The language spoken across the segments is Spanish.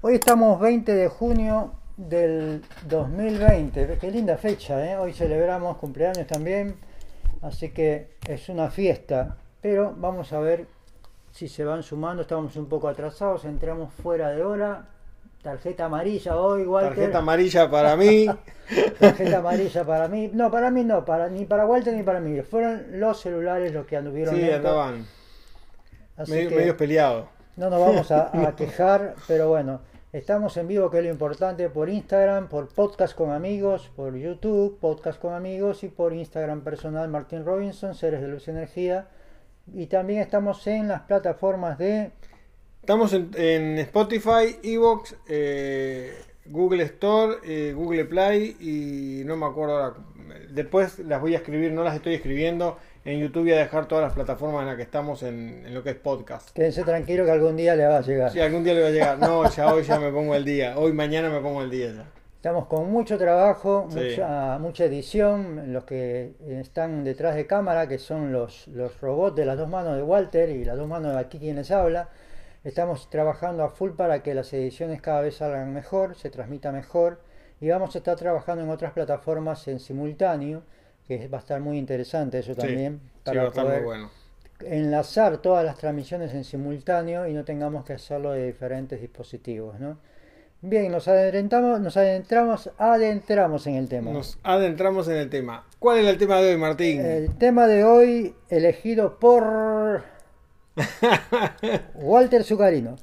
Hoy estamos 20 de junio del 2020. Qué linda fecha, ¿eh? Hoy celebramos cumpleaños también, así que es una fiesta. Pero vamos a ver si se van sumando. Estamos un poco atrasados, entramos fuera de hora. Tarjeta amarilla hoy, Walter. Tarjeta amarilla para mí. Tarjeta amarilla para mí. No, para mí no, para, ni para Walter ni para mí. Fueron los celulares los que anduvieron. Sí, andaban medio, que medios peleados. No nos vamos a, a quejar, pero bueno, estamos en vivo, que es lo importante, por Instagram, por podcast con amigos, por YouTube, podcast con amigos y por Instagram personal Martín Robinson, Seres de Luz y Energía. Y también estamos en las plataformas de Estamos en, en Spotify, Evox, eh, Google Store, eh, Google Play y no me acuerdo ahora. Después las voy a escribir, no las estoy escribiendo. En YouTube voy a dejar todas las plataformas en las que estamos en, en lo que es podcast. Quédense tranquilos que algún día le va a llegar. Si algún día le va a llegar, no, ya hoy ya me pongo el día. Hoy mañana me pongo el día ya. Estamos con mucho trabajo, Sí. mucha, mucha edición, los que están detrás de cámara, que son los, los robots de las dos manos de Walter y las dos manos de aquí quien les habla. Estamos trabajando a full para que las ediciones cada vez salgan mejor, se transmita mejor y vamos a estar trabajando en otras plataformas en simultáneo, que va a estar muy interesante eso también, sí, para va a estar muy bueno. enlazar todas las transmisiones en simultáneo y no tengamos que hacerlo de diferentes dispositivos, ¿no? Bien, nos adentramos, nos adentramos, adentramos en el tema. Nos adentramos en el tema. ¿Cuál es el tema de hoy, Martín? El tema de hoy elegido por Walter Zucarino.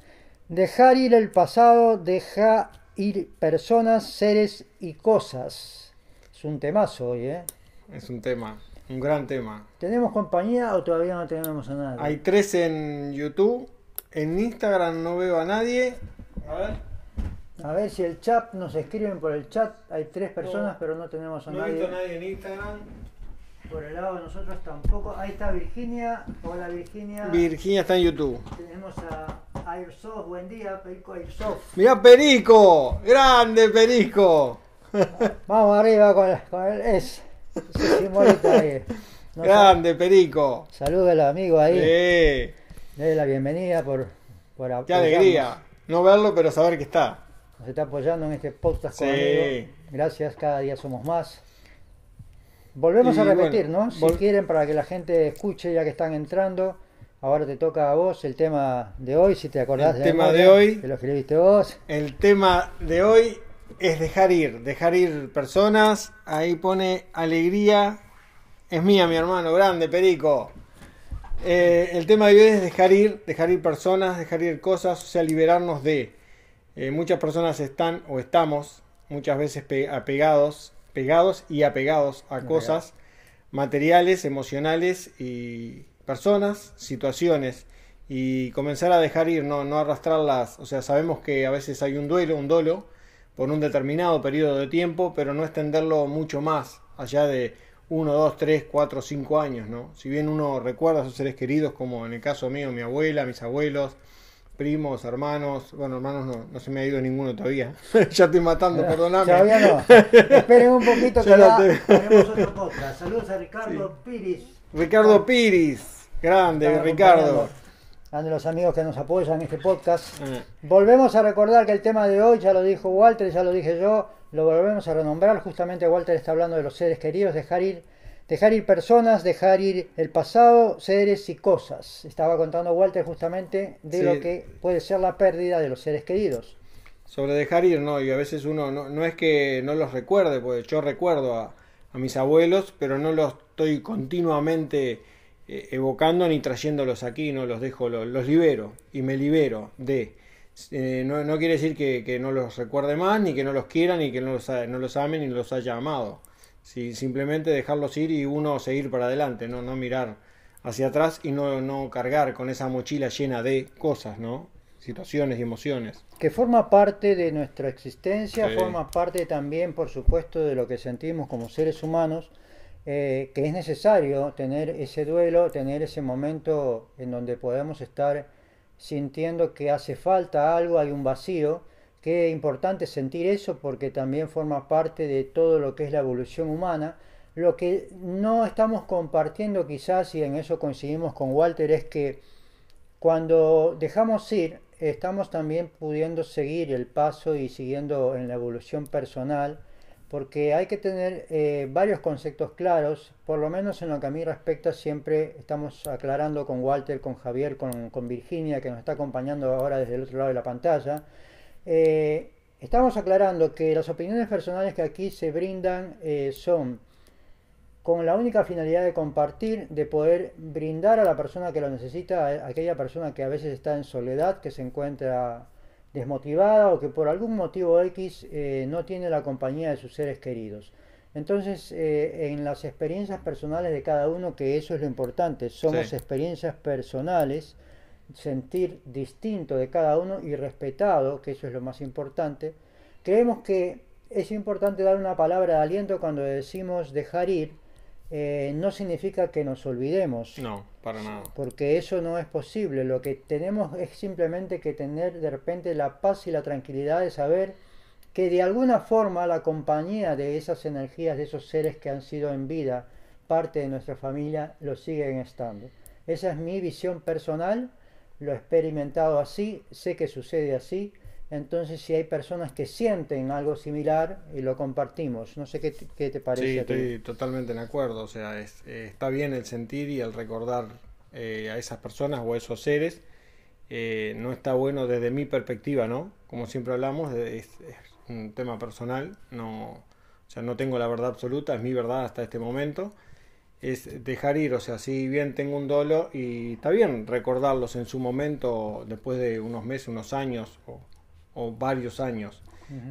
Dejar ir el pasado, deja ir personas, seres y cosas. Es un temazo hoy, ¿eh? Es un tema, un gran tema. ¿Tenemos compañía o todavía no tenemos a nadie? Hay tres en YouTube. En Instagram no veo a nadie. A ver. A ver si el chat nos escriben por el chat. Hay tres personas, No. pero no tenemos a No he nadie. visto a nadie en Instagram. Por el lado de nosotros tampoco. Ahí está Virginia. Hola Virginia. Virginia está en YouTube. Tenemos a Airsoft. Buen día, Perico Airsoft. Mirá Perico, grande Perico. Vamos arriba con, el- con el es. Simbolito ahí. Grande Perico. Saluda al amigo ahí. Eh, Dale la bienvenida por, por qué apoyarnos. alegría. No verlo, pero saber que está. Nos está apoyando en este podcast Sí. amigos. Gracias, cada día somos más. Volvemos Y a repetir, bueno, ¿no? Si vol- quieren, para que la gente escuche ya que están entrando. Ahora te toca a vos el tema de hoy, si te acordás El de tema memoria, de hoy. Que lo escribiste vos. El tema de hoy es dejar ir, dejar ir personas. Ahí pone alegría. Es mía, mi hermano, grande Perico. Eh, el tema de hoy es dejar ir, dejar ir personas, dejar ir cosas, o sea, liberarnos de. Eh, muchas personas están o estamos muchas veces pe- apegados, pegados y apegados a cosas materiales, emocionales y personas, situaciones y comenzar a dejar ir, no, no arrastrarlas. O sea, sabemos que a veces hay un duelo, un dolo por un determinado periodo de tiempo, pero no extenderlo mucho más, allá de 1, 2, 3, 4, 5 años, ¿no? Si bien uno recuerda a sus seres queridos, como en el caso mío, mi abuela, mis abuelos, primos, hermanos, bueno, hermanos no, no se me ha ido ninguno todavía. ya estoy matando, perdóname. Todavía no. Esperen un poquito que Ya tenemos otro podcast. Saludos a Ricardo Piris. Ricardo Piris, grande Ricardo. A los amigos que nos apoyan en este podcast. Eh, Volvemos a recordar que el tema de hoy, ya lo dijo Walter, ya lo dije yo, lo volvemos a renombrar. Justamente Walter está hablando de los seres queridos, dejar ir, dejar ir personas, dejar ir el pasado, seres y cosas. Estaba contando Walter justamente de Sí. lo que puede ser la pérdida de los seres queridos. sobre dejar ir, ¿no? Y a veces uno no, no es que no los recuerde, porque yo recuerdo a, a mis abuelos, pero no los estoy continuamente eh, evocando ni trayéndolos aquí, no los dejo, los, los libero y me libero de. Eh, no, no quiere decir que, que no los recuerde más, ni que no los quiera, ni que no los, no los ame, ni los haya amado. Sí, simplemente dejarlos ir y uno seguir para adelante, no, no mirar hacia atrás y no, no cargar con esa mochila llena de cosas, ¿no? Situaciones y emociones. Que forma parte de nuestra existencia, Sí. forma parte también, por supuesto, de lo que sentimos como seres humanos, eh, que es necesario tener ese duelo, tener ese momento en donde podemos estar sintiendo que hace falta algo, hay un vacío. Qué importante sentir eso porque también forma parte de todo lo que es la evolución humana. Lo que no estamos compartiendo quizás, y en eso coincidimos con Walter, es que cuando dejamos ir estamos también pudiendo seguir el paso y siguiendo en la evolución personal, porque hay que tener eh, varios conceptos claros, por lo menos en lo que a mí respecta, siempre estamos aclarando con Walter, con Javier, con, Virginia, que nos está acompañando ahora desde el otro lado de la pantalla. Eh, estamos aclarando que las opiniones personales que aquí se brindan eh, son con la única finalidad de compartir, de poder brindar a la persona que lo necesita, a aquella persona que a veces está en soledad, que se encuentra desmotivada o que por algún motivo X eh, no tiene la compañía de sus seres queridos. Entonces, eh, en las experiencias personales de cada uno, que eso es lo importante, somos experiencias personales, sentir distinto de cada uno y respetado, que eso es lo más importante, creemos que es importante dar una palabra de aliento cuando decimos dejar ir, eh, no significa que nos olvidemos. No, Porque eso no es posible. Lo que tenemos es simplemente que tener de repente la paz y la tranquilidad de saber que de alguna forma la compañía de esas energías, de esos seres que han sido en vida parte de nuestra familia, lo siguen estando. Esa es mi visión personal, lo he experimentado así, sé que sucede así entonces, si hay personas que sienten algo similar y lo compartimos, no sé qué, qué te parece. Sí, estoy totalmente de acuerdo. O sea, eh, está bien el sentir y el recordar eh, a esas personas o a esos seres. Eh, no está bueno desde mi perspectiva, ¿no? Como siempre hablamos, es, un tema personal. No, o sea, no tengo la verdad absoluta, es mi verdad hasta este momento. Es dejar ir, o sea, si bien tengo un dolo y está bien recordarlos en su momento, después de unos meses, unos años o o varios años.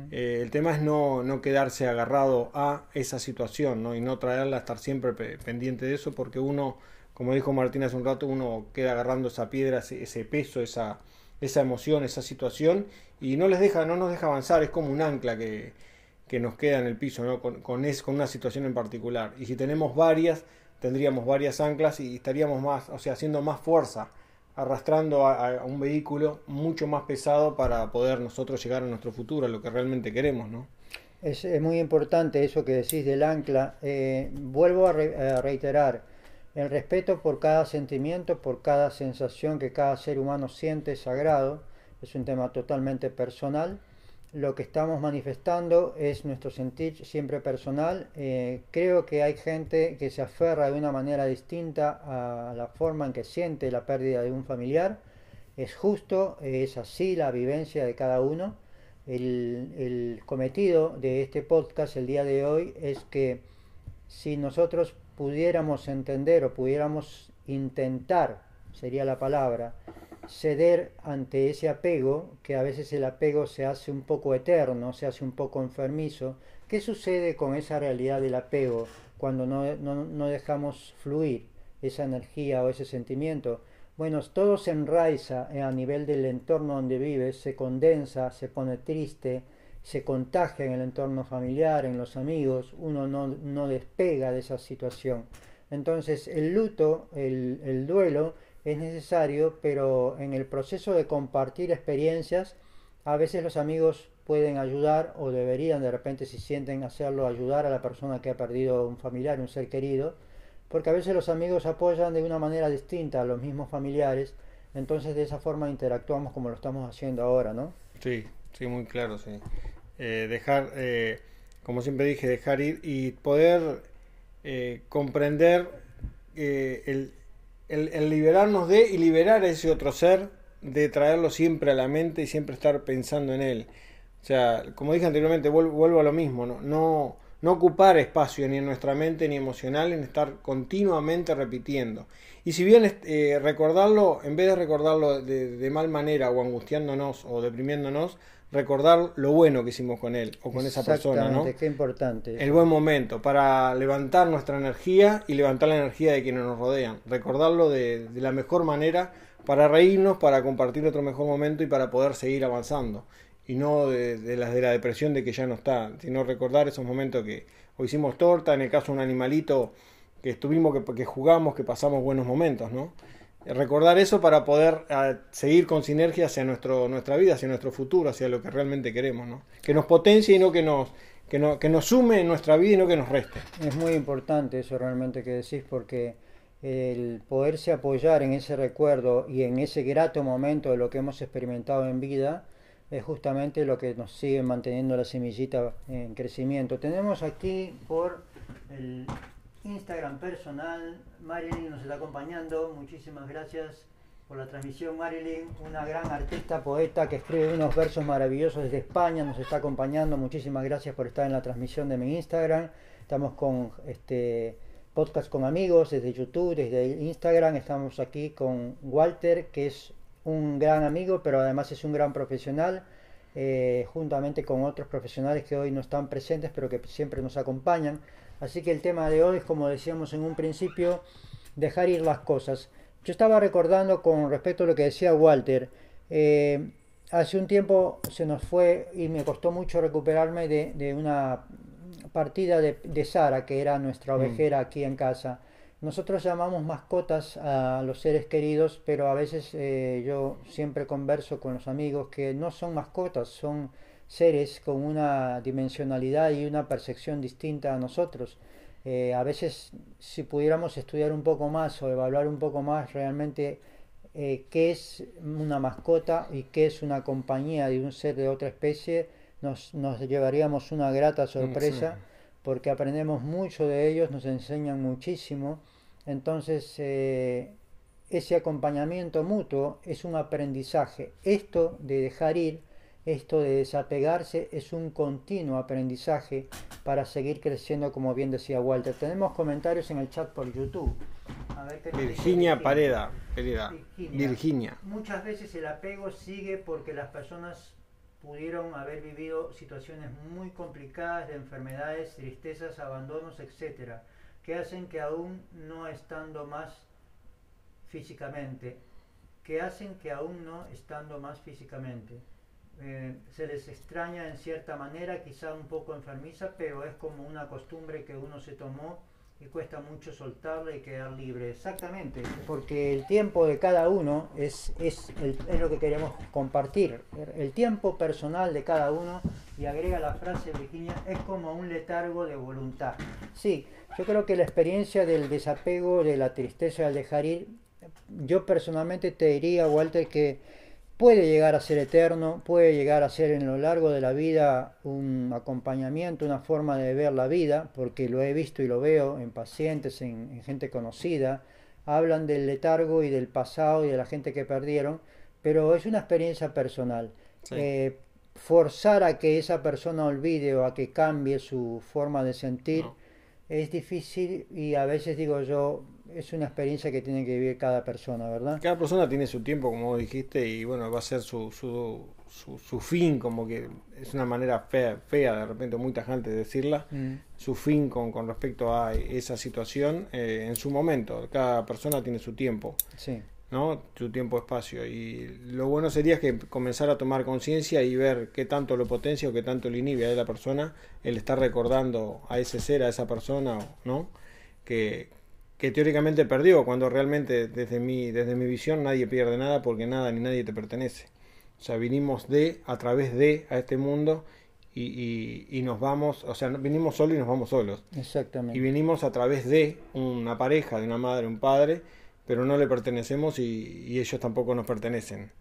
Eh, el tema es no, no, quedarse agarrado a esa situación ¿no? y no traerla, estar siempre pendiente de eso, porque uno, como dijo Martín hace un rato, uno queda agarrando esa piedra, ese, peso, esa, esa emoción, esa situación, y no les deja, no nos deja avanzar, es como un ancla que, que nos queda en el piso, ¿no? con, con, es, con una situación en particular. Y si tenemos varias, tendríamos varias anclas y estaríamos más, o sea, haciendo más fuerza arrastrando a, un vehículo mucho más pesado para poder nosotros llegar a nuestro futuro, lo que realmente queremos, ¿no? Es, muy importante eso que decís del ancla. Eh, vuelvo a, reiterar, el respeto por cada sentimiento, por cada sensación que cada ser humano siente sagrado, es un tema totalmente personal lo que estamos manifestando es nuestro sentir siempre personal. Eh, creo que hay gente que se aferra de una manera distinta a la forma en que siente la pérdida de un familiar. Es justo, es así la vivencia de cada uno. El, el cometido de este podcast el día de hoy es que si nosotros pudiéramos entender o pudiéramos intentar, sería la palabra, ceder ante ese apego, que a veces el apego se hace un poco eterno, se hace un poco enfermizo. ¿Qué sucede con esa realidad del apego cuando no, no, dejamos fluir esa energía o ese sentimiento? Bueno, todo se enraiza a nivel del entorno donde vives, se condensa, se pone triste, se contagia en el entorno familiar, en los amigos, uno no, no despega de esa situación. Entonces el luto, el duelo, es necesario, pero en el proceso de compartir experiencias, a veces los amigos pueden ayudar o deberían de repente si sienten hacerlo ayudar a la persona que ha perdido un familiar, un ser querido, porque a veces los amigos apoyan de una manera distinta a los mismos familiares, entonces de esa forma interactuamos como lo estamos haciendo ahora, ¿no? Sí, sí, muy claro, sí. Eh, dejar, eh, como siempre dije, dejar ir y poder eh, comprender el, el, liberarnos de y liberar a ese otro ser, de traerlo siempre a la mente y siempre estar pensando en él. O sea, como dije anteriormente, vuelvo, a lo mismo, ¿no? no, no ocupar espacio ni en nuestra mente ni emocional en estar continuamente repitiendo. Y si bien eh, recordarlo, en vez de recordarlo de, de, mal manera o angustiándonos o deprimiéndonos, recordar lo bueno que hicimos con él o con esa persona, ¿no? Qué importante. El buen momento para levantar nuestra energía y levantar la energía de quienes nos rodean. Recordarlo de, la mejor manera para reírnos, para compartir otro mejor momento y para poder seguir avanzando. Y no de, las de la depresión de que ya no está, sino recordar esos momentos que o hicimos torta, en el caso de un animalito que estuvimos, que, que jugamos, que pasamos buenos momentos, ¿no? Recordar eso para poder ah, seguir con sinergia hacia nuestro, nuestra vida, hacia nuestro futuro, hacia lo que realmente queremos, ¿no? Que nos potencie y no que nos, que, no, que nos sume en nuestra vida y no que nos reste. Es muy importante eso realmente que decís porque el poderse apoyar en ese recuerdo y en ese grato momento de lo que hemos experimentado en vida es justamente lo que nos sigue manteniendo la semillita en crecimiento. Tenemos aquí por el Instagram personal, Marilyn nos está acompañando, muchísimas gracias por la transmisión Marilyn, una gran artista, poeta que escribe unos versos maravillosos desde España, nos está acompañando, muchísimas gracias por estar en la transmisión de mi Instagram, estamos con este podcast con amigos desde YouTube, desde Instagram. Estamos aquí con Walter, que es un gran amigo, pero además es un gran profesional, eh, juntamente con otros profesionales que hoy no están presentes, pero que siempre nos acompañan. Así que el tema de hoy es, como decíamos en un principio, dejar ir las cosas. Yo estaba recordando con respecto a lo que decía Walter, eh, hace un tiempo se nos fue y me costó mucho recuperarme de una partida de, Sara, que era nuestra mm. ovejera aquí en casa. Nosotros llamamos mascotas a los seres queridos, pero a veces eh, yo siempre converso con los amigos que no son mascotas, son seres con una dimensionalidad y una percepción distinta a nosotros. Eh, a veces si pudiéramos estudiar un poco más o evaluar un poco más realmente eh, qué es una mascota y qué es una compañía de un ser de otra especie, nos, nos llevaríamos una grata sorpresa porque aprendemos mucho de ellos, nos enseñan muchísimo. Entonces, eh, ese acompañamiento mutuo es un aprendizaje. Esto de dejar ir, esto de desapegarse, es un continuo aprendizaje para seguir creciendo, como bien decía Walter. Tenemos comentarios en el chat por YouTube. Virginia Pareda, Virginia. Muchas veces el apego sigue porque las personas pudieron haber vivido situaciones muy complicadas de enfermedades, tristezas, abandonos, etcétera, que hacen que aún no estando más físicamente, que hacen que aún no estando más físicamente, eh, se les extraña en cierta manera, quizá un poco enfermiza, pero es como una costumbre que uno se tomó y cuesta mucho soltarla y quedar libre. Exactamente, porque el tiempo de cada uno es, es, lo que queremos compartir. El tiempo personal de cada uno, y agrega la frase Virginia, es como un letargo de voluntad. Sí, yo creo que la experiencia del desapego, de la tristeza al dejar ir, yo personalmente te diría, Walter, que puede llegar a ser eterno, puede llegar a ser en lo largo de la vida un acompañamiento, una forma de ver la vida, porque lo he visto y lo veo en pacientes, en, gente conocida, hablan del letargo y del pasado y de la gente que perdieron, pero es una experiencia personal. Eh, forzar a que esa persona olvide o a que cambie su forma de sentir es difícil y a veces digo yo, es una experiencia que tiene que vivir cada persona, ¿verdad? Cada persona tiene su tiempo, como dijiste, y bueno, va a ser su, su, su, fin, como que es una manera fea, fea de repente muy tajante de decirla, mm. su fin con, con respecto a esa situación eh, en su momento. Cada persona tiene su tiempo. Sí. ¿no? Su tiempo, espacio. Y lo bueno sería que comenzar a tomar conciencia y ver qué tanto lo potencia o qué tanto lo inhibe a la persona el estar recordando a ese ser, a esa persona, ¿no? Que, que teóricamente perdió, cuando realmente desde mi, desde mi visión nadie pierde nada porque nada ni nadie te pertenece. O sea, vinimos de, a través de, a este mundo y, y, nos vamos, o sea, vinimos solos y nos vamos solos. Exactamente. Y vinimos a través de una pareja, de una madre, un padre, pero no le pertenecemos y, y ellos tampoco nos pertenecen.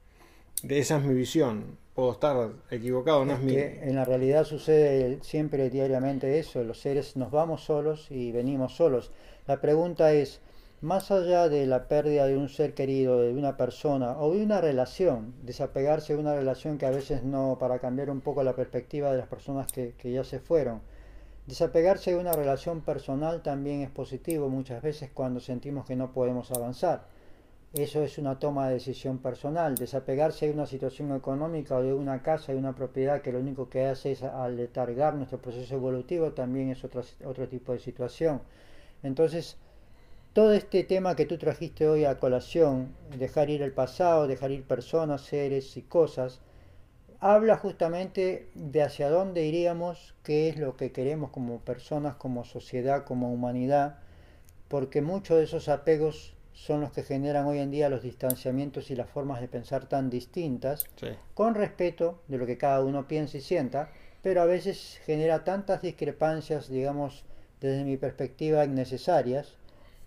De esa es mi visión. Puedo estar equivocado, no es, mi... En la realidad sucede siempre diariamente eso. Los seres nos vamos solos y venimos solos. La pregunta es, más allá de la pérdida de un ser querido, de una persona o de una relación, desapegarse de una relación que a veces no, para cambiar un poco la perspectiva de las personas que, que ya se fueron, desapegarse de una relación personal también es positivo muchas veces cuando sentimos que no podemos avanzar. Eso es una toma de decisión personal. Desapegarse de una situación económica o de una casa, de una propiedad que lo único que hace es aletargar nuestro proceso evolutivo también es otro, otro tipo de situación. Entonces, todo este tema que tú trajiste hoy a colación, dejar ir el pasado, dejar ir personas, seres y cosas, habla justamente de hacia dónde iríamos, qué es lo que queremos como personas, como sociedad, como humanidad, porque muchos de esos apegos son los que generan hoy en día los distanciamientos y las formas de pensar tan distintas, con respeto de lo que cada uno piensa y sienta, pero a veces genera tantas discrepancias, digamos, desde mi perspectiva, innecesarias,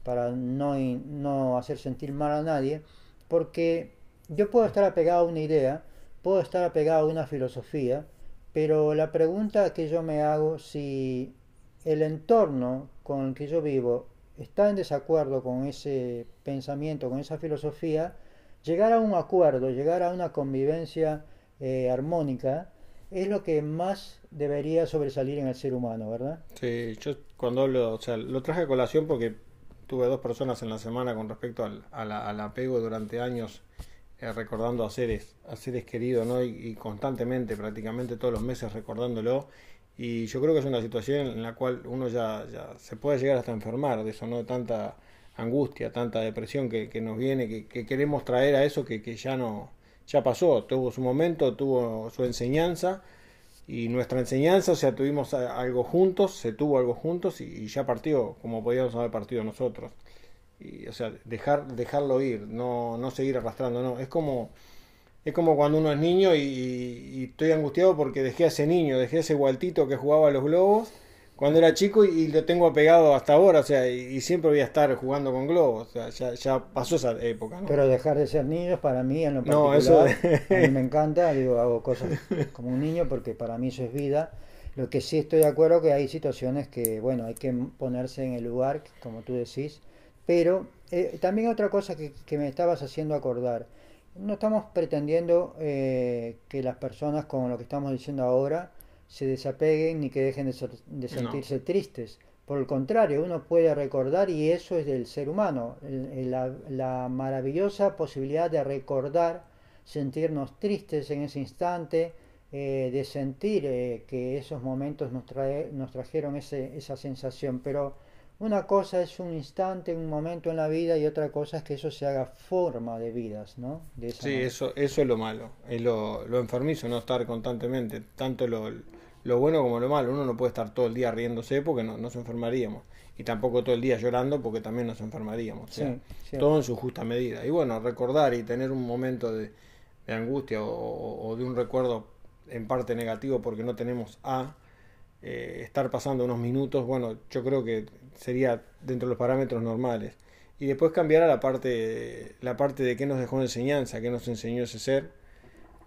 para no, no hacer sentir mal a nadie, porque yo puedo estar apegado a una idea, puedo estar apegado a una filosofía, pero la pregunta que yo me hago, si el entorno con el que yo vivo está en desacuerdo con ese pensamiento, con esa filosofía, llegar a un acuerdo, llegar a una convivencia eh, armónica, es lo que más debería sobresalir en el ser humano, ¿verdad? Sí, yo cuando hablo, o sea, lo traje a colación porque tuve dos personas en la semana con respecto al, apego durante años, eh, recordando a seres, a seres queridos, ¿no? Y, constantemente, prácticamente todos los meses recordándolo. Y yo creo que es una situación en la cual uno ya, ya se puede llegar hasta enfermar de eso, ¿no? Tanta angustia, tanta depresión que, que nos viene, que, que, queremos traer a eso que, que ya no, ya pasó, tuvo su momento, tuvo su enseñanza y nuestra enseñanza, o sea, tuvimos algo juntos, se tuvo algo juntos y, ya partió como podíamos haber partido nosotros. Y, o sea, dejar, dejarlo ir, no, no seguir arrastrando, no. Es como, es como cuando uno es niño y, y, estoy angustiado porque dejé a ese niño, dejé a ese gualtito que jugaba a los globos cuando era chico y, lo tengo apegado hasta ahora, o sea, y, siempre voy a estar jugando con globos, o sea, ya, pasó esa época. ¿no? Pero dejar de ser niño para mí en lo particular, no, eso... a mí me encanta, digo, hago cosas como un niño porque para mí eso es vida. Lo que sí estoy de acuerdo que hay situaciones que, bueno, hay que ponerse en el lugar, como tú decís, pero eh, también otra cosa que, que, me estabas haciendo acordar, no estamos pretendiendo eh, que las personas con lo que estamos diciendo ahora, se desapeguen ni que dejen de, sentirse tristes. Por el contrario, uno puede recordar y eso es del ser humano, la, maravillosa posibilidad de recordar, sentirnos tristes en ese instante, eh, de sentir eh, que esos momentos nos, trae, nos trajeron ese, esa sensación. Pero una cosa es un instante, un momento en la vida y otra cosa es que eso se haga forma de vidas, ¿no? sí, eso, eso es lo malo, es lo, lo enfermizo, no estar constantemente, tanto lo lo bueno como lo malo. Uno no puede estar todo el día riéndose porque no, nos enfermaríamos. Y tampoco todo el día llorando porque también nos enfermaríamos. Todo en su justa medida. Y bueno, recordar y tener un momento de, angustia o, de un recuerdo en parte negativo porque no tenemos a eh, estar pasando unos minutos, bueno, yo creo que sería dentro de los parámetros normales. Y después cambiar a la parte, la parte de qué nos dejó enseñanza, qué nos enseñó ese ser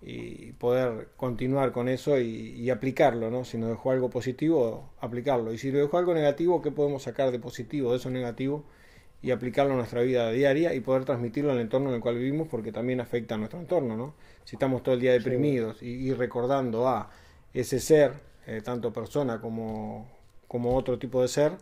y poder continuar con eso y, aplicarlo, ¿no? Si nos dejó algo positivo, aplicarlo. Y si nos dejó algo negativo, ¿qué podemos sacar de positivo de eso negativo y aplicarlo a nuestra vida diaria y poder transmitirlo al entorno en el cual vivimos porque también afecta a nuestro entorno, ¿no? Si estamos todo el día deprimidos y, recordando a ese ser, eh, tanto persona como, como otro tipo de ser,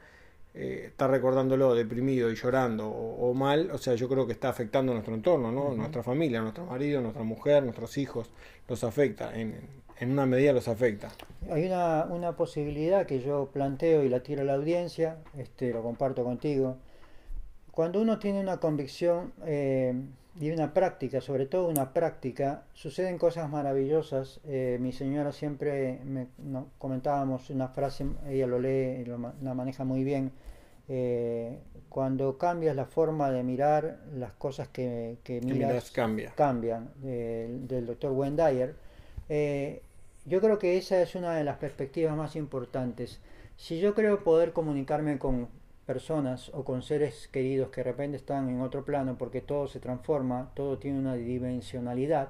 eh, está recordándolo deprimido y llorando o, mal, o sea, yo creo que está afectando nuestro entorno, ¿no? Nuestra familia, nuestro marido, nuestra mujer, nuestros hijos, los afecta, en, en una medida los afecta. Hay una, una, posibilidad que yo planteo y la tiro a la audiencia, este, lo comparto contigo. Cuando uno tiene una convicción eh, y una práctica, sobre todo una práctica, suceden cosas maravillosas. Eh, mi señora siempre me comentábamos una frase, ella lo lee y la maneja muy bien eh, cuando cambias la forma de mirar las cosas que, miras, cambian, del doctor Wendayer, eh, yo creo que esa es una de las perspectivas más importantes. Si yo creo poder comunicarme con personas o con seres queridos que de repente están en otro plano porque todo se transforma, todo tiene una dimensionalidad,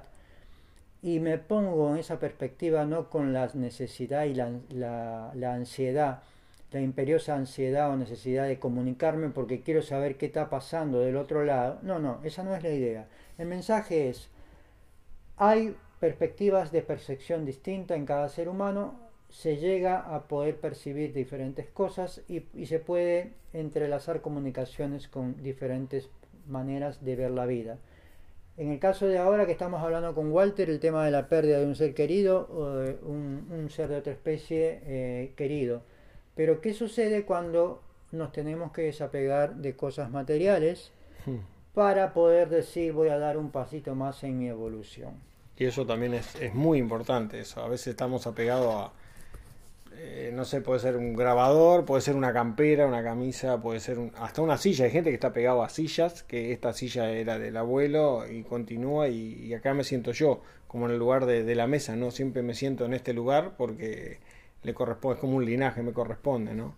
y me pongo en esa perspectiva no con la necesidad y la ansiedad la imperiosa ansiedad o necesidad de comunicarme porque quiero saber qué está pasando del otro lado. No, no, esa no es la idea. El mensaje es, hay perspectivas de percepción distinta en cada ser humano, se llega a poder percibir diferentes cosas y, y se puede entrelazar comunicaciones con diferentes maneras de ver la vida. En el caso de ahora que estamos hablando con Walter, el tema de la pérdida de un ser querido o de un, ser de otra especie eh, querido. Pero ¿qué sucede cuando nos tenemos que desapegar de cosas materiales hmm. para poder decir voy a dar un pasito más en mi evolución? Y eso también es, muy importante, eso. A veces estamos apegados a, eh, no sé, puede ser un grabador, puede ser una campera, una camisa, puede ser hasta una silla. Hay gente que está pegado a sillas, que esta silla era del abuelo y continúa y, acá me siento yo, como en el lugar de, de, la mesa, ¿no? Siempre me siento en este lugar porque le corresponde, es como un linaje, me corresponde, ¿no?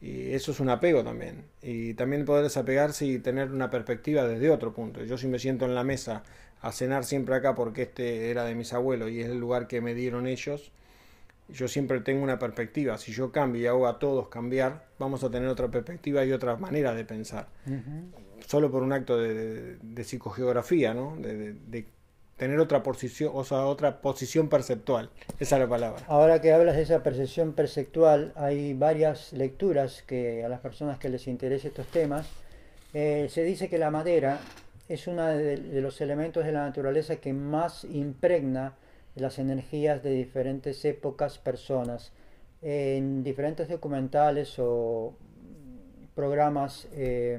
Y eso es un apego también. Y también poder desapegarse y tener una perspectiva desde otro punto. Yo si me siento en la mesa a cenar siempre acá porque este era de mis abuelos y es el lugar que me dieron ellos, yo siempre tengo una perspectiva. Si yo cambio y hago a todos cambiar, vamos a tener otra perspectiva y otra manera de pensar. Solo por un acto de, psicogeografía, ¿no? De, de, tener otra posición, o sea, otra posición perceptual. Esa es la palabra. Ahora que hablas de esa percepción perceptual, hay varias lecturas que a las personas que les interese estos temas, eh, se dice que la madera es uno de, los elementos de la naturaleza que más impregna las energías de diferentes épocas, personas. En diferentes documentales o programas eh,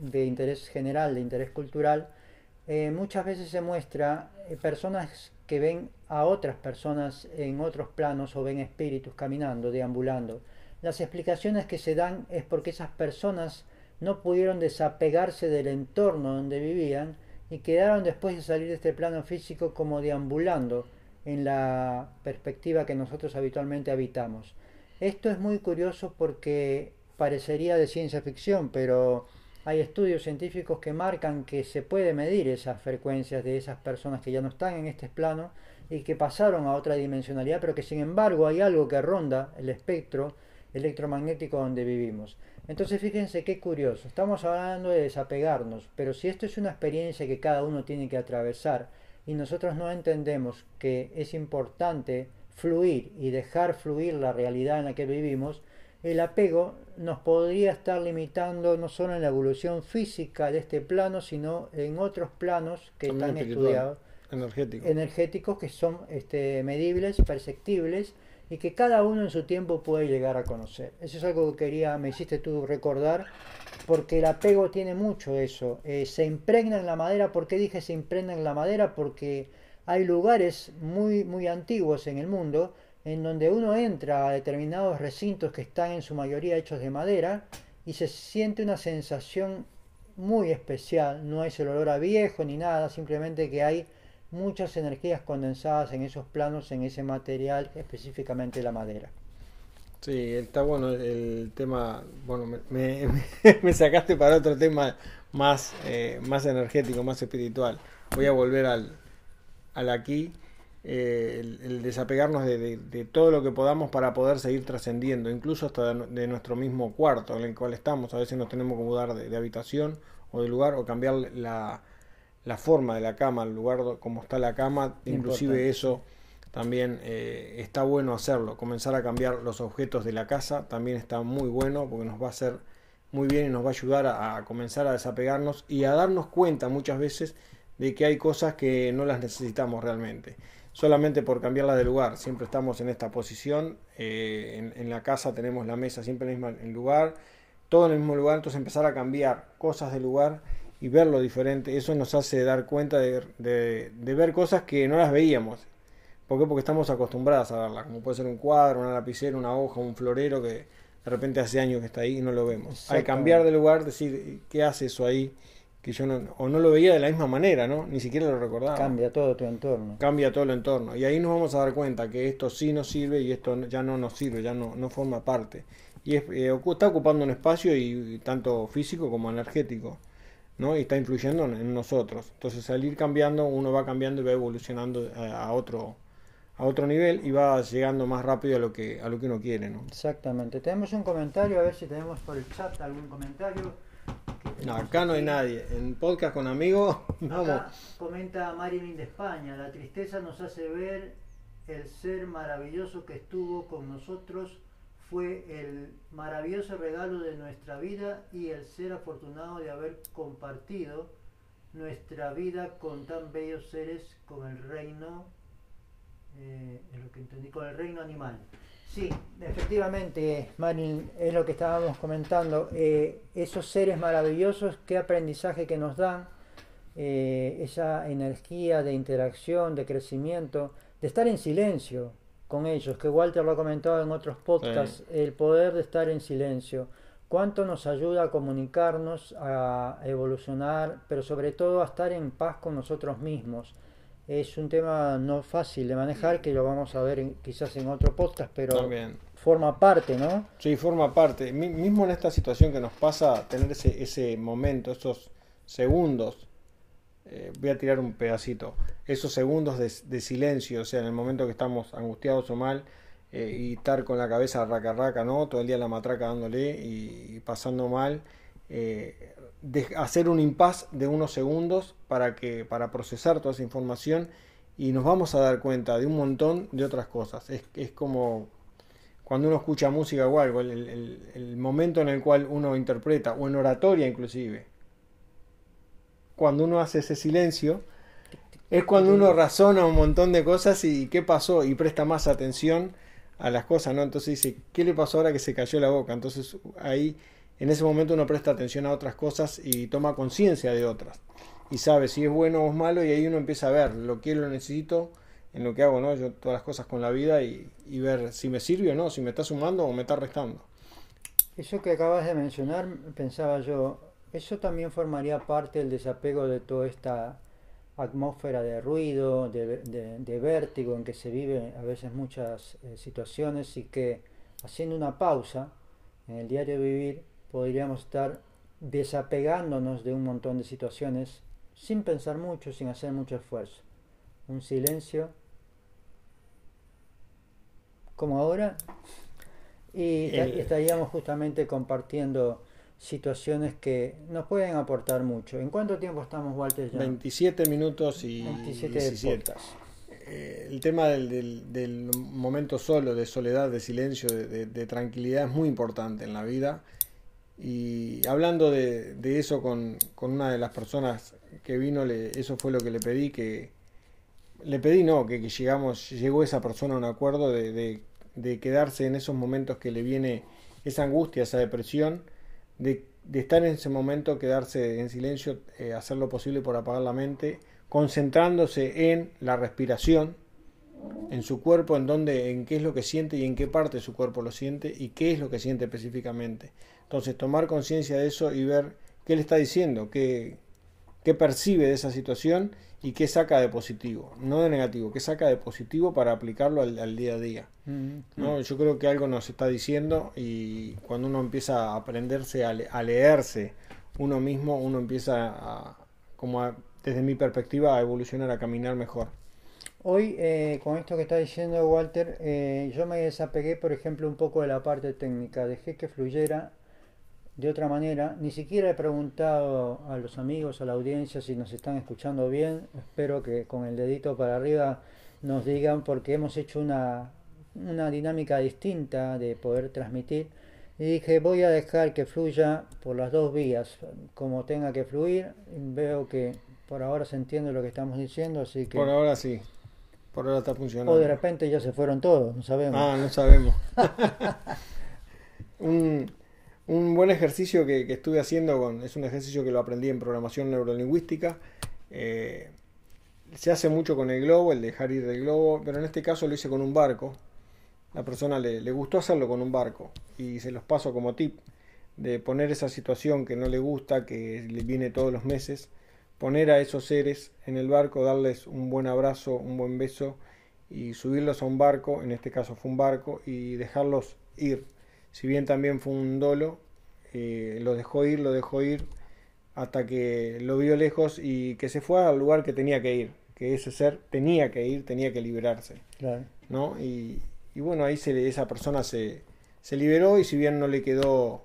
de interés general, de interés cultural, eh, muchas veces se muestra eh, personas que ven a otras personas en otros planos o ven espíritus caminando, deambulando. Las explicaciones que se dan es porque esas personas no pudieron desapegarse del entorno donde vivían y quedaron después de salir de este plano físico como deambulando en la perspectiva que nosotros habitualmente habitamos. Esto es muy curioso porque parecería de ciencia ficción, pero hay estudios científicos que marcan que se puede medir esas frecuencias de esas personas que ya no están en este plano y que pasaron a otra dimensionalidad, pero que sin embargo hay algo que ronda el espectro electromagnético donde vivimos. Entonces fíjense qué curioso, estamos hablando de desapegarnos, pero si esto es una experiencia que cada uno tiene que atravesar y nosotros no entendemos que es importante fluir y dejar fluir la realidad en la que vivimos, el apego nos podría estar limitando no solo en la evolución física de este plano, sino en otros planos que están estudiados, energéticos, que son este, medibles, perceptibles y que cada uno en su tiempo puede llegar a conocer. Eso es algo que quería, me hiciste tú recordar, porque el apego tiene mucho eso. Eh, se impregna en la madera, ¿por qué dije se impregna en la madera? Porque hay lugares muy, muy antiguos en el mundo en donde uno entra a determinados recintos que están en su mayoría hechos de madera y se siente una sensación muy especial. No es el olor a viejo ni nada, simplemente que hay muchas energías condensadas en esos planos, en ese material, específicamente la madera. Sí, está bueno el tema, bueno, me, me, sacaste para otro tema más, eh, más energético, más espiritual. Voy a volver al, al aquí eh, el, desapegarnos de, todo lo que podamos para poder seguir trascendiendo, incluso hasta de, nuestro mismo cuarto en el cual estamos. A veces nos tenemos que mudar de, habitación o de lugar o cambiar la, la, forma de la cama, el lugar como está la cama, inclusive eso también eh, está bueno hacerlo. Comenzar a cambiar los objetos de la casa también está muy bueno porque nos va a hacer muy bien y nos va a ayudar a comenzar a desapegarnos y a darnos cuenta muchas veces de que hay cosas que no las necesitamos realmente solamente por cambiarla de lugar. Siempre estamos en esta posición. Eh, en, la casa tenemos la mesa siempre en el mismo lugar, todo en el mismo lugar. Entonces empezar a cambiar cosas de lugar y verlo diferente, eso nos hace dar cuenta de, de, ver cosas que no las veíamos. ¿Por qué? Porque estamos acostumbrados a verlas, como puede ser un cuadro, una lapicera, una hoja, un florero que de repente hace años que está ahí y no lo vemos. Hay cambiar de lugar, decir, ¿qué hace eso ahí? que yo no, o no lo veía de la misma manera, ¿no? Ni siquiera lo recordaba. Cambia todo tu entorno. Cambia todo el entorno. Y ahí nos vamos a dar cuenta que esto sí nos sirve y esto ya no nos sirve, ya no, no forma parte. Y es, eh, está ocupando un espacio y, tanto físico como energético, ¿no? Y está influyendo en, nosotros. Entonces al ir cambiando, uno va cambiando y va evolucionando a, otro a otro nivel y va llegando más rápido a lo que a lo que uno quiere, ¿no? Exactamente. Tenemos un comentario, a ver si tenemos por el chat algún comentario. No, acá no hay nadie. En podcast con amigos, vamos. comenta Marilyn de España, la tristeza nos hace ver el ser maravilloso que estuvo con nosotros fue el maravilloso regalo de nuestra vida y el ser afortunado de haber compartido nuestra vida con tan bellos seres con el reino, eh, lo que entendí, con el reino animal. Sí, efectivamente, Marin, es lo que estábamos comentando. Eh, esos seres maravillosos, qué aprendizaje que nos dan, eh, esa energía de interacción, de crecimiento, de estar en silencio con ellos, que Walter lo ha comentado en otros podcasts, el poder de estar en silencio. Cuánto nos ayuda a comunicarnos, a evolucionar, pero sobre todo a estar en paz con nosotros mismos. Es un tema no fácil de manejar, que lo vamos a ver en- quizás en otro podcast, pero También. forma parte, ¿no? Sí, forma parte. Mi- Mismo en esta situación que nos pasa, tener ese, ese momento, esos segundos, eh, voy a tirar un pedacito, esos segundos de, de silencio, o sea, en el momento que estamos angustiados o mal, eh, y estar con la cabeza raca raca, ¿no? Todo el día la matraca dándole y, y pasando mal, eh, de- hacer un impas de unos segundos para que para procesar toda esa información y nos vamos a dar cuenta de un montón de otras cosas. Es, es como cuando uno escucha música o algo, el, el- el momento en el cual uno interpreta, o en oratoria inclusive, cuando uno hace ese silencio, es cuando uno razona un montón de cosas y qué pasó y presta más atención a las cosas, ¿no? Entonces dice, ¿qué le pasó ahora que se cayó la boca? Entonces ahí, en ese momento uno presta atención a otras cosas y toma conciencia de otras. Y sabe si es bueno o es malo y ahí uno empieza a ver lo que lo necesito en lo que hago, ¿no? Yo todas las cosas con la vida y, ver si me sirve o no, si me está sumando o me está restando. Eso que acabas de mencionar, pensaba yo, eso también formaría parte del desapego de toda esta atmósfera de ruido, de, vértigo en que se vive a veces muchas eh, situaciones y que haciendo una pausa en el diario vivir podríamos estar desapegándonos de un montón de situaciones sin pensar mucho, sin hacer mucho esfuerzo. Un silencio como ahora y El- estaríamos justamente compartiendo situaciones que nos pueden aportar mucho. ¿En cuánto tiempo estamos, Walter? ya? 27 minutos y 27 de 17. podcast. Eh, el tema del, del- del momento solo, de soledad, de silencio, de, de- de tranquilidad es muy importante en la vida. Y hablando de, eso con, con una de las personas que vino, le- eso fue lo que le pedí, que le pedí no, que, que llegamos, llegó esa persona a un acuerdo de, de- de quedarse en esos momentos que le viene esa angustia, esa depresión, de, de estar en ese momento, quedarse en silencio, eh, hacer lo posible por apagar la mente, concentrándose en la respiración, en su cuerpo, en dónde, en qué es lo que siente y en qué parte de su cuerpo lo siente y qué es lo que siente específicamente. Entonces, tomar conciencia de eso y ver qué le está diciendo, qué, qué percibe de esa situación y qué saca de positivo, no de negativo, qué saca de positivo para aplicarlo al, al día a día. Mm, ¿no? Yo creo que algo nos está diciendo y cuando uno empieza a aprenderse a, le- a leerse uno mismo, uno empieza a, como a- desde mi perspectiva, a evolucionar, a caminar mejor. Hoy, eh, con esto que está diciendo Walter, eh, yo me desapegué, por ejemplo, un poco de la parte técnica. Dejé que fluyera de otra manera. Ni siquiera he preguntado a los amigos, a la audiencia, si nos están escuchando bien. Espero que con el dedito para arriba nos digan, porque hemos hecho una, una dinámica distinta de poder transmitir. Y dije, voy a dejar que fluya por las dos vías, como tenga que fluir. Veo que por ahora se entiende lo que estamos diciendo, así que... Por ahora sí, por ahora está funcionando. O de repente ya se fueron todos, no sabemos. Ah, no sabemos. un, un buen ejercicio que, estuve haciendo con, es un ejercicio que lo aprendí en programación neurolingüística. eh, se hace mucho con el globo, el dejar ir del globo, pero en este caso lo hice con un barco. La persona le, le gustó hacerlo con un barco y se los paso como tip de poner esa situación que no le gusta, que le viene todos los meses, poner a esos seres en el barco, darles un buen abrazo, un buen beso y subirlos a un barco, en este caso fue un barco, y dejarlos ir. Si bien también fue un dolo, eh, lo dejó ir, lo dejó ir hasta que lo vio lejos y que se fue al lugar que tenía que ir, que ese ser tenía que ir, tenía que liberarse. Claro. ¿no? Y, y bueno, ahí se, esa persona se, se liberó y si bien no le quedó,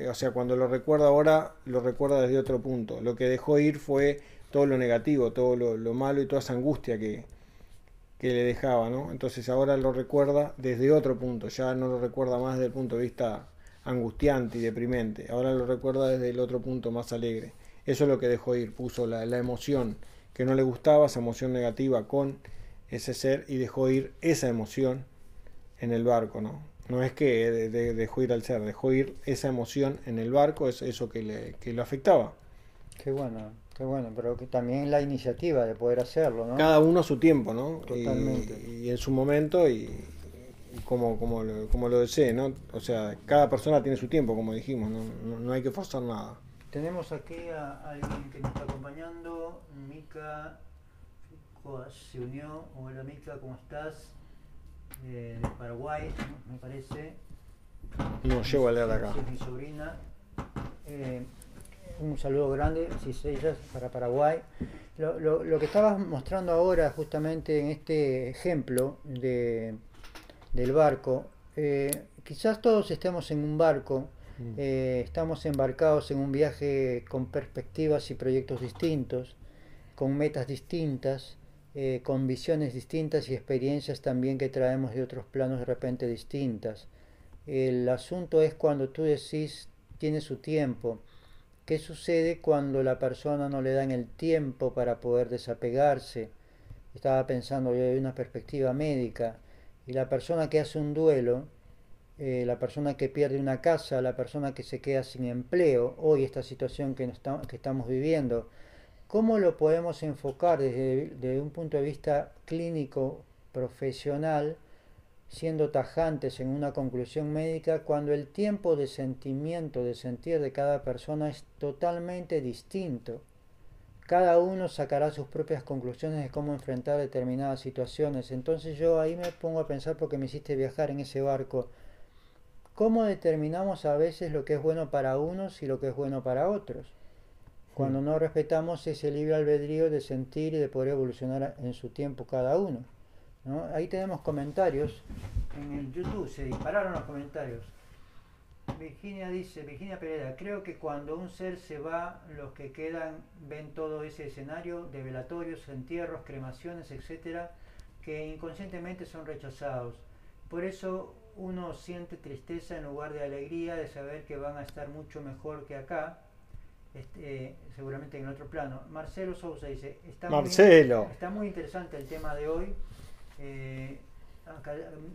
eh, o sea, cuando lo recuerda ahora, lo recuerda desde otro punto. Lo que dejó ir fue todo lo negativo, todo lo, lo malo y toda esa angustia que, que le dejaba, ¿no? Entonces ahora lo recuerda desde otro punto, ya no lo recuerda más desde el punto de vista angustiante y deprimente, ahora lo recuerda desde el otro punto más alegre. Eso es lo que dejó ir, puso la, emoción que no le gustaba, esa emoción negativa con ese ser y dejó ir esa emoción en el barco, ¿no? No es que de- de- dejó ir al ser, dejó ir esa emoción en el barco, es eso que, le, que lo afectaba. Qué bueno, qué bueno, pero que también la iniciativa de poder hacerlo, ¿no? Cada uno a su tiempo, ¿no? Totalmente. Y, en su momento y, y como, como, lo, como lo desee, ¿no? O sea, cada persona tiene su tiempo, como dijimos, no, no, no hay que forzar nada. Tenemos aquí a alguien que nos está acompañando, Mica se unió. Hola Mica, ¿cómo estás? Eh, de Paraguay, me parece. No llego a leer acá. Es mi sobrina. Eh, un saludo grande, ella, para Paraguay. Lo, lo, lo, que estabas mostrando ahora, justamente en este ejemplo de, del barco, eh, quizás todos estemos en un barco, mm. eh, estamos embarcados en un viaje con perspectivas y proyectos distintos, con metas distintas, eh, con visiones distintas y experiencias también que traemos de otros planos de repente distintas. El asunto es cuando tú decís, tiene su tiempo, ¿Qué sucede cuando la persona no le dan el tiempo para poder desapegarse? Estaba pensando yo de una perspectiva médica y la persona que hace un duelo, eh, la persona que pierde una casa, la persona que se queda sin empleo, hoy esta situación que, estamos viviendo, ¿cómo lo podemos enfocar desde un punto de vista clínico, profesional, siendo tajantes en una conclusión médica cuando el tiempo de sentimiento, de sentir de cada persona es totalmente distinto. Cada uno sacará sus propias conclusiones de cómo enfrentar determinadas situaciones. Entonces yo ahí me pongo a pensar porque me hiciste viajar en ese barco. ¿Cómo determinamos a veces lo que es bueno para unos y lo que es bueno para otros? Cuando no respetamos ese libre albedrío de sentir y de poder evolucionar en su tiempo cada uno. Ahí tenemos comentarios. En el YouTube se dispararon los comentarios. Virginia dice, Virginia Pereira, creo que cuando un ser se va, los que quedan ven todo ese escenario de velatorios, entierros, cremaciones, etcétera, que inconscientemente son rechazados. Por eso uno siente tristeza en lugar de alegría de saber que van a estar mucho mejor que acá, este, seguramente en otro plano. Marcelo Sousa dice, está, Marcelo. Muy, está muy interesante el tema de hoy. Eh,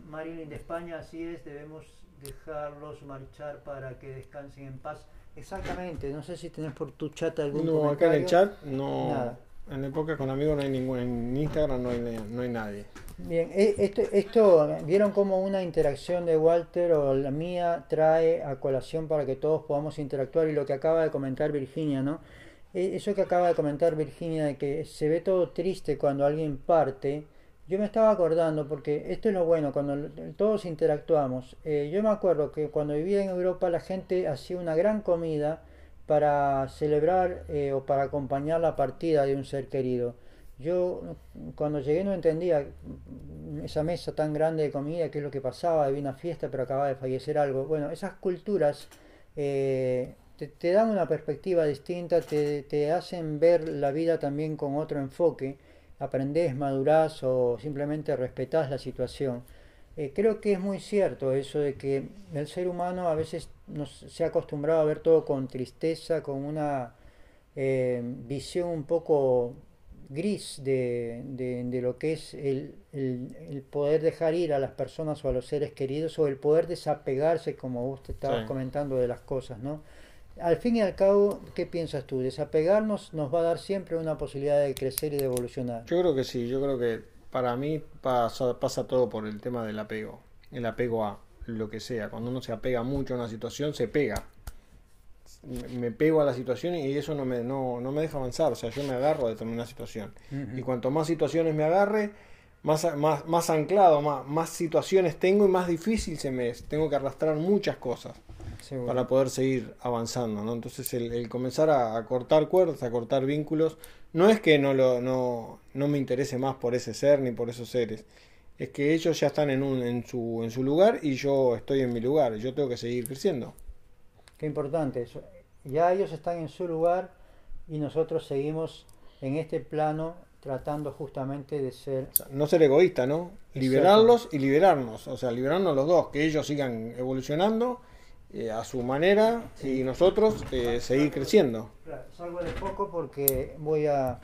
Marilyn de España, así es, debemos dejarlos marchar para que descansen en paz. Exactamente, no sé si tenés por tu chat algún No, acá en el chat no. Nada. En época con amigos no hay ningún, en Instagram no hay, no hay nadie. Bien, e, esto, esto, vieron como una interacción de Walter o la mía trae a colación para que todos podamos interactuar y lo que acaba de comentar Virginia, ¿no? E, eso que acaba de comentar Virginia de que se ve todo triste cuando alguien parte, yo me estaba acordando, porque esto es lo bueno, cuando todos interactuamos. Eh, yo me acuerdo que cuando vivía en Europa la gente hacía una gran comida para celebrar eh, o para acompañar la partida de un ser querido. Yo cuando llegué no entendía esa mesa tan grande de comida, qué es lo que pasaba, había una fiesta pero acababa de fallecer algo. Bueno, esas culturas eh, te, dan una perspectiva distinta, te, te hacen ver la vida también con otro enfoque aprendés, madurás o simplemente respetás la situación. Eh, creo que es muy cierto eso de que el ser humano a veces se ha acostumbrado a ver todo con tristeza, con una eh, visión un poco gris de, de, lo que es el, el, poder dejar ir a las personas o a los seres queridos o el poder desapegarse, como usted estaba comentando, de las cosas, ¿no? Al fin y al cabo, ¿qué piensas tú? ¿Desapegarnos nos va a dar siempre una posibilidad de crecer y de evolucionar? Yo creo que sí, yo creo que para mí pasa, pasa todo por el tema del apego, el apego a lo que sea. Cuando uno se apega mucho a una situación, se pega. Me pego a la situación y eso no me, no, no me deja avanzar, o sea, yo me agarro a determinada situación. Y cuanto más situaciones me agarre, más, más, más anclado, más, más situaciones tengo y más difícil se me es. Tengo que arrastrar muchas cosas para poder seguir avanzando, ¿no? Entonces el, comenzar a, cortar cuerdas, a cortar vínculos, no es que no, lo, no, no me interese más por ese ser ni por esos seres, es que ellos ya están en, un, en, su, en su lugar y yo estoy en mi lugar, yo tengo que seguir creciendo. Qué importante eso. Ya ellos están en su lugar y nosotros seguimos en este plano tratando justamente de ser... no ser egoísta, ¿no? Liberarlos y liberarnos, o sea, liberarnos los dos, que ellos sigan evolucionando eh, a su manera y nosotros eh, seguir creciendo. salgo de poco porque voy a,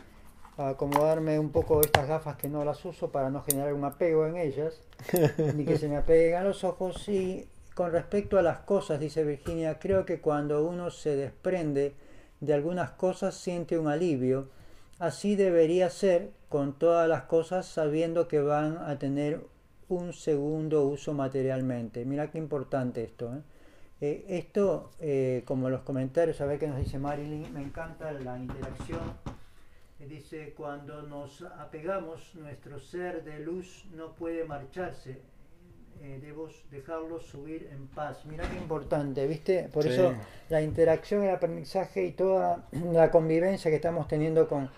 acomodarme un poco estas gafas que no las uso para no generar un apego en ellas, ni que se me apeguen a los ojos. Y con respecto a las cosas, dice Virginia, creo que cuando uno se desprende de algunas cosas siente un alivio. Así debería ser con todas las cosas sabiendo que van a tener un segundo uso materialmente. Mira qué importante esto. ¿eh? Eh, esto, eh, como los comentarios, a ver qué nos dice Marilyn, me encanta la interacción Dice, cuando nos apegamos, nuestro ser de luz no puede marcharse. Eh, debemos dejarlo subir en paz. Mira qué importante, ¿viste? Por Sí. eso la interacción, el aprendizaje y toda la convivencia que estamos teniendo con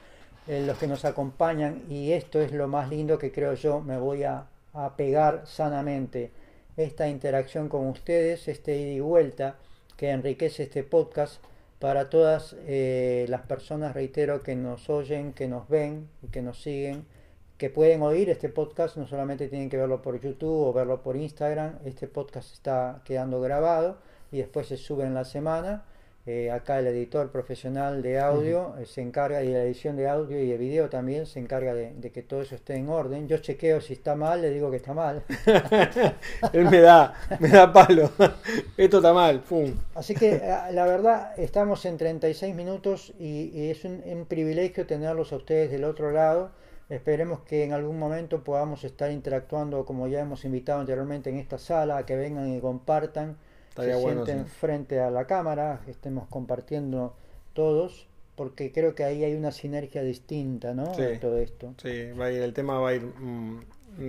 eh, los que nos acompañan, y esto es lo más lindo que creo yo, me voy a, a pegar sanamente. Esta interacción con ustedes, este ida y vuelta que enriquece este podcast para todas eh, las personas, reitero, que nos oyen, que nos ven que nos siguen, que pueden oír este podcast, no solamente tienen que verlo por YouTube o verlo por Instagram, este podcast está quedando grabado y después se sube en la semana. Eh, acá el editor profesional de audio eh, se encarga, y la edición de audio y de video también, se encarga de, de que todo eso esté en orden. Yo chequeo si está mal, le digo que está mal. Él me da, me da palo. Esto está mal, pum. Así que eh, la verdad estamos en 36 minutos y, y es un, un privilegio tenerlos a ustedes del otro lado. Esperemos que en algún momento podamos estar interactuando como ya hemos invitado anteriormente en esta sala, que vengan y compartan, Estaría se bueno, sienten sí. frente a la cámara, estemos compartiendo todos, porque creo que ahí hay una sinergia distinta, ¿no? Sí. Todo esto. Sí, va a ir- el tema va a ir mm,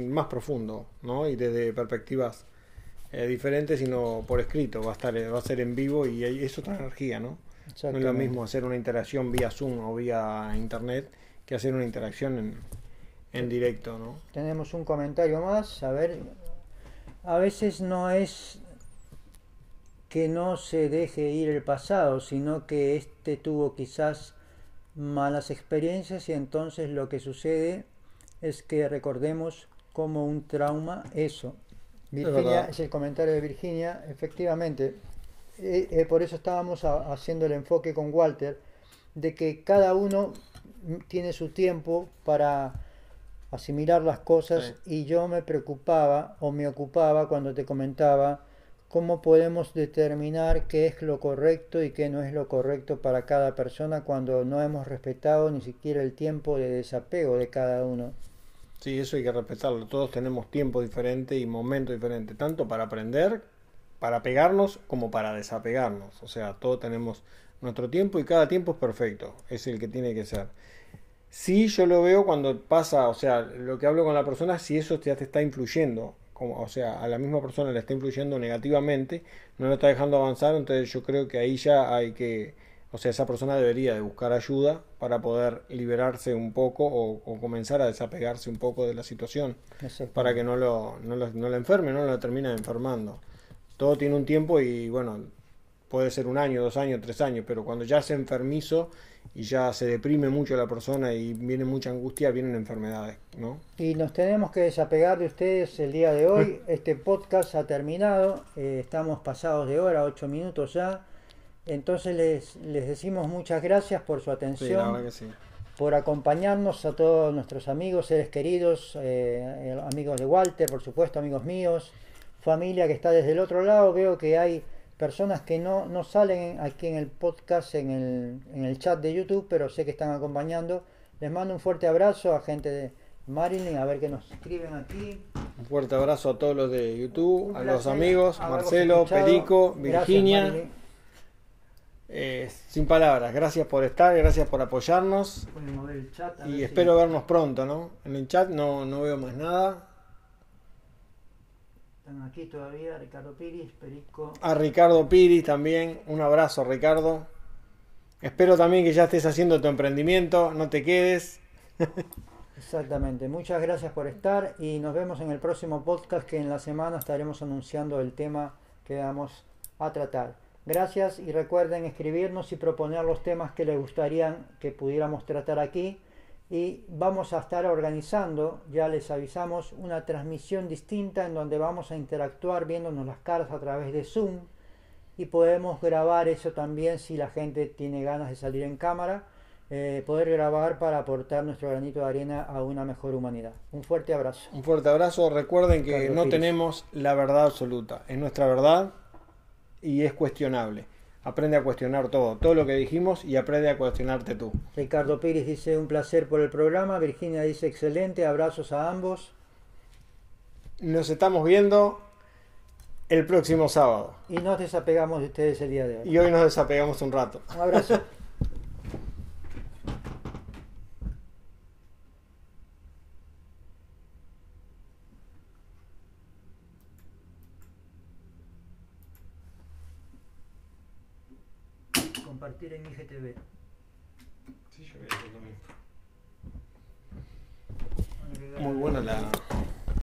más profundo, ¿no? Y desde perspectivas eh, diferentes, sino por escrito. Va a estar, va a ser en vivo y hay- es otra energía, ¿no? No es lo mismo hacer una interacción vía Zoom o vía Internet que hacer una interacción en, en directo, ¿no? Tenemos un comentario más, a ver, a veces no es que no se deje ir el pasado, sino que este tuvo quizás malas experiencias y entonces lo que sucede es que recordemos como un trauma eso. Virginia, es el comentario de Virginia, efectivamente, eh, eh, por eso estábamos a- haciendo el enfoque con Walter, de que cada uno tiene su tiempo para asimilar las cosas y yo me preocupaba o me ocupaba cuando te comentaba cómo podemos determinar qué es lo correcto y qué no es lo correcto para cada persona cuando no hemos respetado ni siquiera el tiempo de desapego de cada uno. Sí, eso hay que respetarlo. Todos tenemos tiempo diferente y momento diferente, tanto para aprender, para pegarnos, como para desapegarnos. O sea, todos tenemos nuestro tiempo y cada tiempo es perfecto. Es el que tiene que ser. Sí, yo lo veo cuando pasa, o sea, lo que hablo con la persona, si eso ya te está influyendo, o sea, a la misma persona le está influyendo negativamente, no lo está dejando avanzar, entonces yo creo que ahí ya hay que, o sea, esa persona debería de buscar ayuda para poder liberarse un poco o, o comenzar a desapegarse un poco de la situación, Exacto. para que no lo, no lo, no lo enferme, no lo termine enfermando. Todo tiene un tiempo y bueno, puede ser un año, dos años, tres años, pero cuando ya es enfermizo y ya se deprime mucho la persona y viene mucha angustia, vienen enfermedades, ¿no? Y nos tenemos que desapegar de ustedes el día de hoy. Este podcast ha terminado. eh, estamos pasados de hora, ocho minutos ya. Entonces les, les decimos muchas gracias por su Sí, la atención, verdad que sí. por acompañarnos a todos nuestros amigos, seres queridos, eh, eh, amigos de Walter, por supuesto, amigos míos, familia que está desde el otro lado. Veo que hay personas que no, no salen aquí en el podcast, en el, en el chat de YouTube, pero sé que están acompañando. Les mando un fuerte abrazo a gente de Marilyn, a ver qué nos escriben aquí. Un fuerte abrazo a todos los de YouTube, a los amigos, Marcelo, escuchado. Perico, Virginia. Eh, sin palabras, gracias por estar, gracias por apoyarnos Pueden mover el chat, a ver y si- espero vernos pronto, ¿no? En el chat no, no veo más nada. Están aquí todavía Ricardo Piris, Perico. A Ricardo Piris también, un abrazo Ricardo. Espero también que ya estés haciendo tu emprendimiento, no te quedes. Exactamente, muchas gracias por estar y nos vemos en el próximo podcast que en la semana estaremos anunciando el tema que vamos a tratar. Gracias y recuerden escribirnos y proponer los temas que les gustarían que pudiéramos tratar aquí y vamos a estar organizando, ya les avisamos, una transmisión distinta en donde vamos a interactuar viéndonos las caras a través de Zoom y podemos grabar eso también si la gente tiene ganas de salir en cámara, eh, poder grabar para aportar nuestro granito de arena a una mejor humanidad. Un fuerte abrazo. Un fuerte abrazo. Recuerden que no tenemos la verdad absoluta. Es nuestra verdad y es cuestionable. Aprende a cuestionar todo, todo lo que dijimos y aprende a cuestionarte tú. Ricardo Pérez dice un placer por el programa, Virginia dice excelente, abrazos a ambos Nos estamos viendo el próximo sábado. y nos desapegamos de ustedes el día de hoy. Y hoy nos desapegamos un rato. Un abrazo. compartir en IGTV.